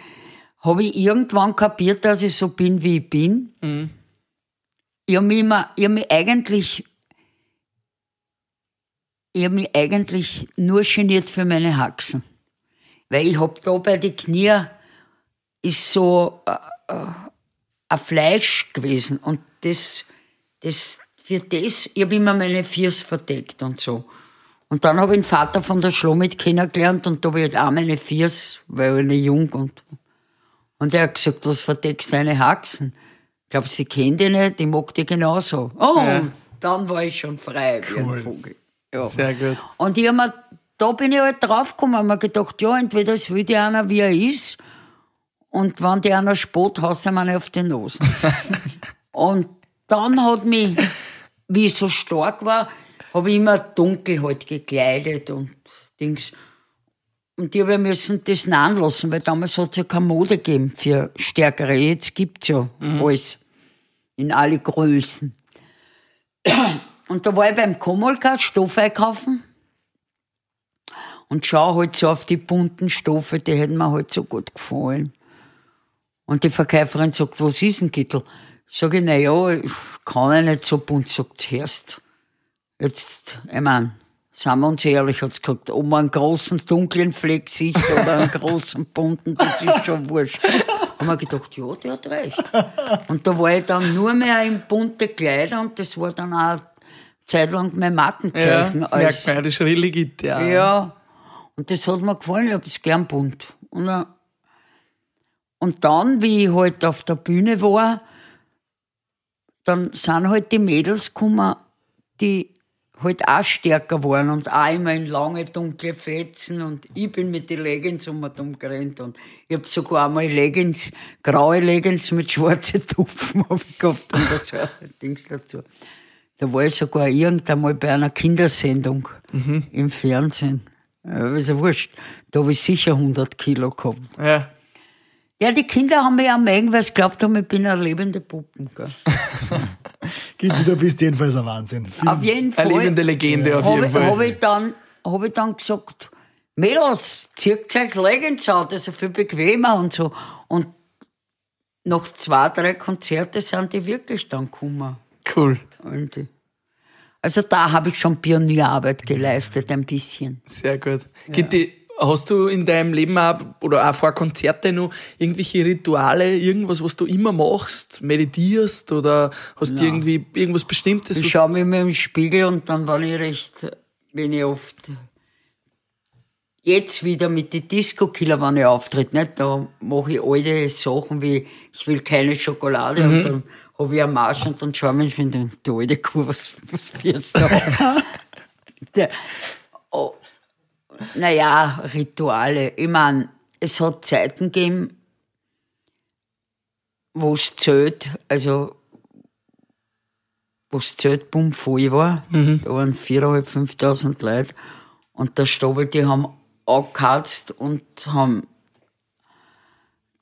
habe ich irgendwann kapiert, dass ich so bin, wie ich bin. Ich habe mich, immer, ich hab mich eigentlich, ich habe mich eigentlich nur geniert für meine Haxen. Weil ich hab da bei den Knie ist so äh, äh, ein Fleisch gewesen und das, das, für das, ich habe immer meine Fiers verdeckt und so. Und dann habe ich den Vater von der Schlomit kennengelernt und da habe ich halt auch meine Fiers, weil ich nicht jung und, und er hat gesagt, was verdeckst deine Haxen? Ich glaube, sie kennt die nicht, ich mag die genauso. Oh, Ja. dann war ich schon frei wie Cool. ein Vogel. Ja. Sehr gut. Und ich hab mir, da bin ich halt draufgekommen, mir gedacht, ja, entweder es will die einer, wie er ist, und wenn die einer spott, haust du ihm eine auf die Nase. und dann hat mich, wie ich so stark war, habe ich immer dunkel halt gekleidet und Dings. Und die habe müssen das nehmen lassen, weil damals hat es ja keine Mode gegeben für Stärkere. Jetzt gibt's ja alles. In alle Größen. Und da war ich beim Komolka Stoff einkaufen und schau halt so auf die bunten Stoffe, die hätten mir halt so gut gefallen. Und die Verkäuferin sagt, was ist denn Kittel? Sag ich, na ja, ich kann ja nicht so bunt, sagt sie erst. Jetzt, ich mein, seien wir uns ehrlich, hat sie gesagt, ob man einen großen dunklen Fleck sieht oder einen großen bunten, das ist schon wurscht. Haben wir gedacht, ja, die hat recht. Und da war ich dann nur mehr in bunte Kleider und das war dann auch zeitlang mein Ja, Markenzeichen. das merkt man ja, die Schrille gibt, ja. Ja. Und das hat mir gefallen, ich habe es gern bunt. Und, äh, Und dann, wie ich halt auf der Bühne war, dann sind halt die Mädels gekommen, die halt auch stärker waren und auch immer in lange, dunkle Fetzen und ich bin mit den Leggings um und um gerannt und ich hab sogar einmal Leggings, graue Leggings mit schwarzen Tupfen hab ich gehabt und das war Dings dazu. Da war ich sogar irgendwann mal bei einer Kindersendung im Fernsehen. Ja, ist ja wurscht. Da hab ich sicher 100 Kilo gehabt. Ja. Ja, die Kinder haben mich auch mögen, weil sie glaubt haben, ich bin eine lebende Puppe. Gell. Gitti, du bist jedenfalls ein Wahnsinn. Viel- Auf jeden Fall. Eine lebende Legende auf jeden habe, Fall. Habe ich, dann, hab ich dann gesagt, Mädels, zieht euch Leggings an, das ist ja viel bequemer und so. Und nach zwei, drei Konzerten sind die wirklich dann gekommen. Cool. Und die- Also da habe ich schon Pionierarbeit geleistet, ein bisschen. Sehr gut. Gitti, hast du in deinem Leben auch, oder auch vor Konzerten noch irgendwelche Rituale, irgendwas, was du immer machst? Meditierst oder hast du irgendwie irgendwas Bestimmtes? Ich schaue mich immer im Spiegel und dann war ich recht, bin ich oft jetzt wieder mit den Disco-Killer, wenn ich auftritt, nicht? da mache ich alte Sachen wie, ich will keine Schokolade und dann habe ich einen Marsch und dann schaue ich mich denke, du alte Kuh, was, was wirst du da? Naja, Rituale. Ich meine, es hat Zeiten gegeben, wo es zählt, also wo das Zeltbum voll war. Da waren 4.500, 5.000 Leute. Und der Strobel, die haben angeheizt und haben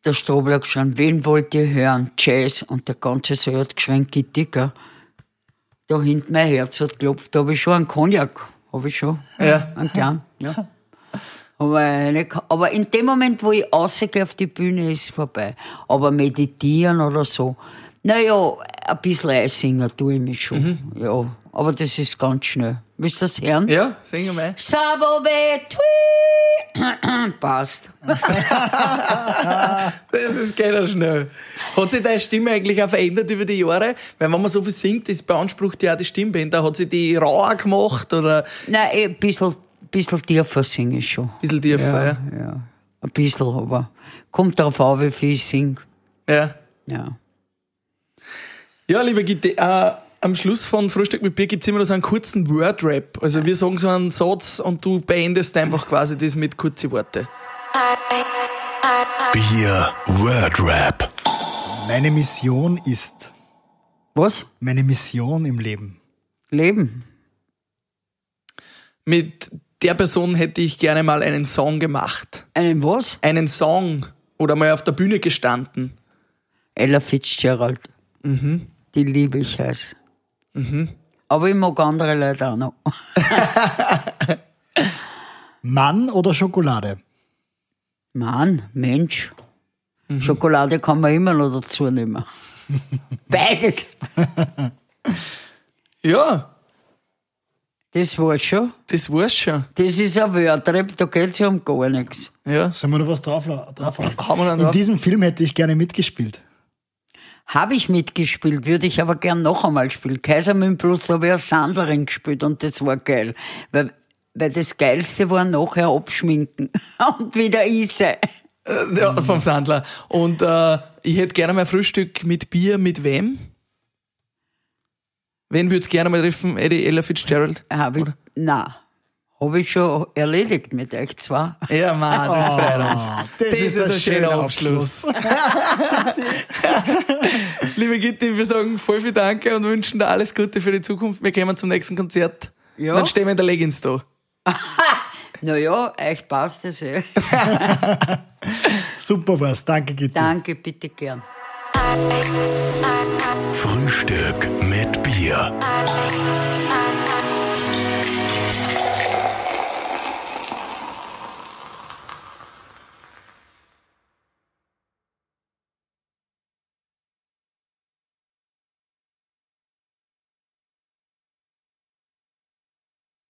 der Strobel hat geschrien, wen wollt ihr hören? Jazz. Und der ganze Saal hat geschrien, Gitti? Da hinten mein Herz hat geklopft, da habe ich schon einen Cognac. Habe ich schon. Ja. Einen kleinen, ja. Aber, eine, aber in dem Moment, wo ich rausgehe auf die Bühne, ist es vorbei. Aber meditieren oder so, naja, ein bisschen einsingen tue ich mich schon. Ja, aber das ist ganz schnell. Willst du das hören? Ja, sing mal. Sabobe, tui. Passt. Das ist geiler schnell. Hat sich deine Stimme eigentlich auch verändert über die Jahre? Weil wenn man so viel singt, das beansprucht ja auch die Stimmbänder. Hat sich die rauer gemacht oder ein Nein, eh, ein bisschen, bisschen tiefer singe ich schon. bisschen tiefer? Ja. Ja, ein bisschen, aber kommt darauf an, wie viel ich singe. ja. Ja. Ja, liebe Gitte, äh, am Schluss von Frühstück mit Bier gibt's immer noch so einen kurzen Word-Rap. Also wir sagen so einen Satz und du beendest einfach quasi das mit kurzen Worte. Bier Word Rap. Meine Mission ist, Was? meine Mission im Leben. Leben. Mit der Person hätte ich gerne mal einen Song gemacht. Einen was? Einen Song oder mal auf der Bühne gestanden. Ella Fitzgerald. Die liebe ich heiß. Aber ich mag andere Leute auch noch. Mann oder Schokolade? Mann, Mensch. Schokolade kann man immer noch dazu nehmen. Beides. Ja, Das war's schon. das war's schon. Das ist ein Wörtrap, da geht's ja um gar nichts. Ja. Sollen wir noch was drauf, drauf haben? Wir In diesem Film hätte ich gerne mitgespielt. Habe ich mitgespielt, würde ich aber gern noch einmal spielen. Kaiser mit dem Plus, da habe ich eine Sandlerin gespielt und das war geil. Weil, weil das Geilste war nachher abschminken und wieder Ise. Äh, Ja, vom Sandler. Und äh, ich hätte gerne mal Frühstück mit Bier. Mit wem? Wen würdest gerne mal treffen? Eddie Ella Fitzgerald? Habe ich, na, habe ich schon erledigt mit euch zwei. Ja, Mann, das freut uns. das ist ein schöner Abschluss. Liebe Gitti, wir sagen voll viel Danke und wünschen dir alles Gute für die Zukunft. Wir kommen zum nächsten Konzert. Ja. Dann stehen wir in der Leggings da. Naja, euch passt das eh. Super was. Danke, Gitti. Danke, bitte gern. Frühstück mit Bier.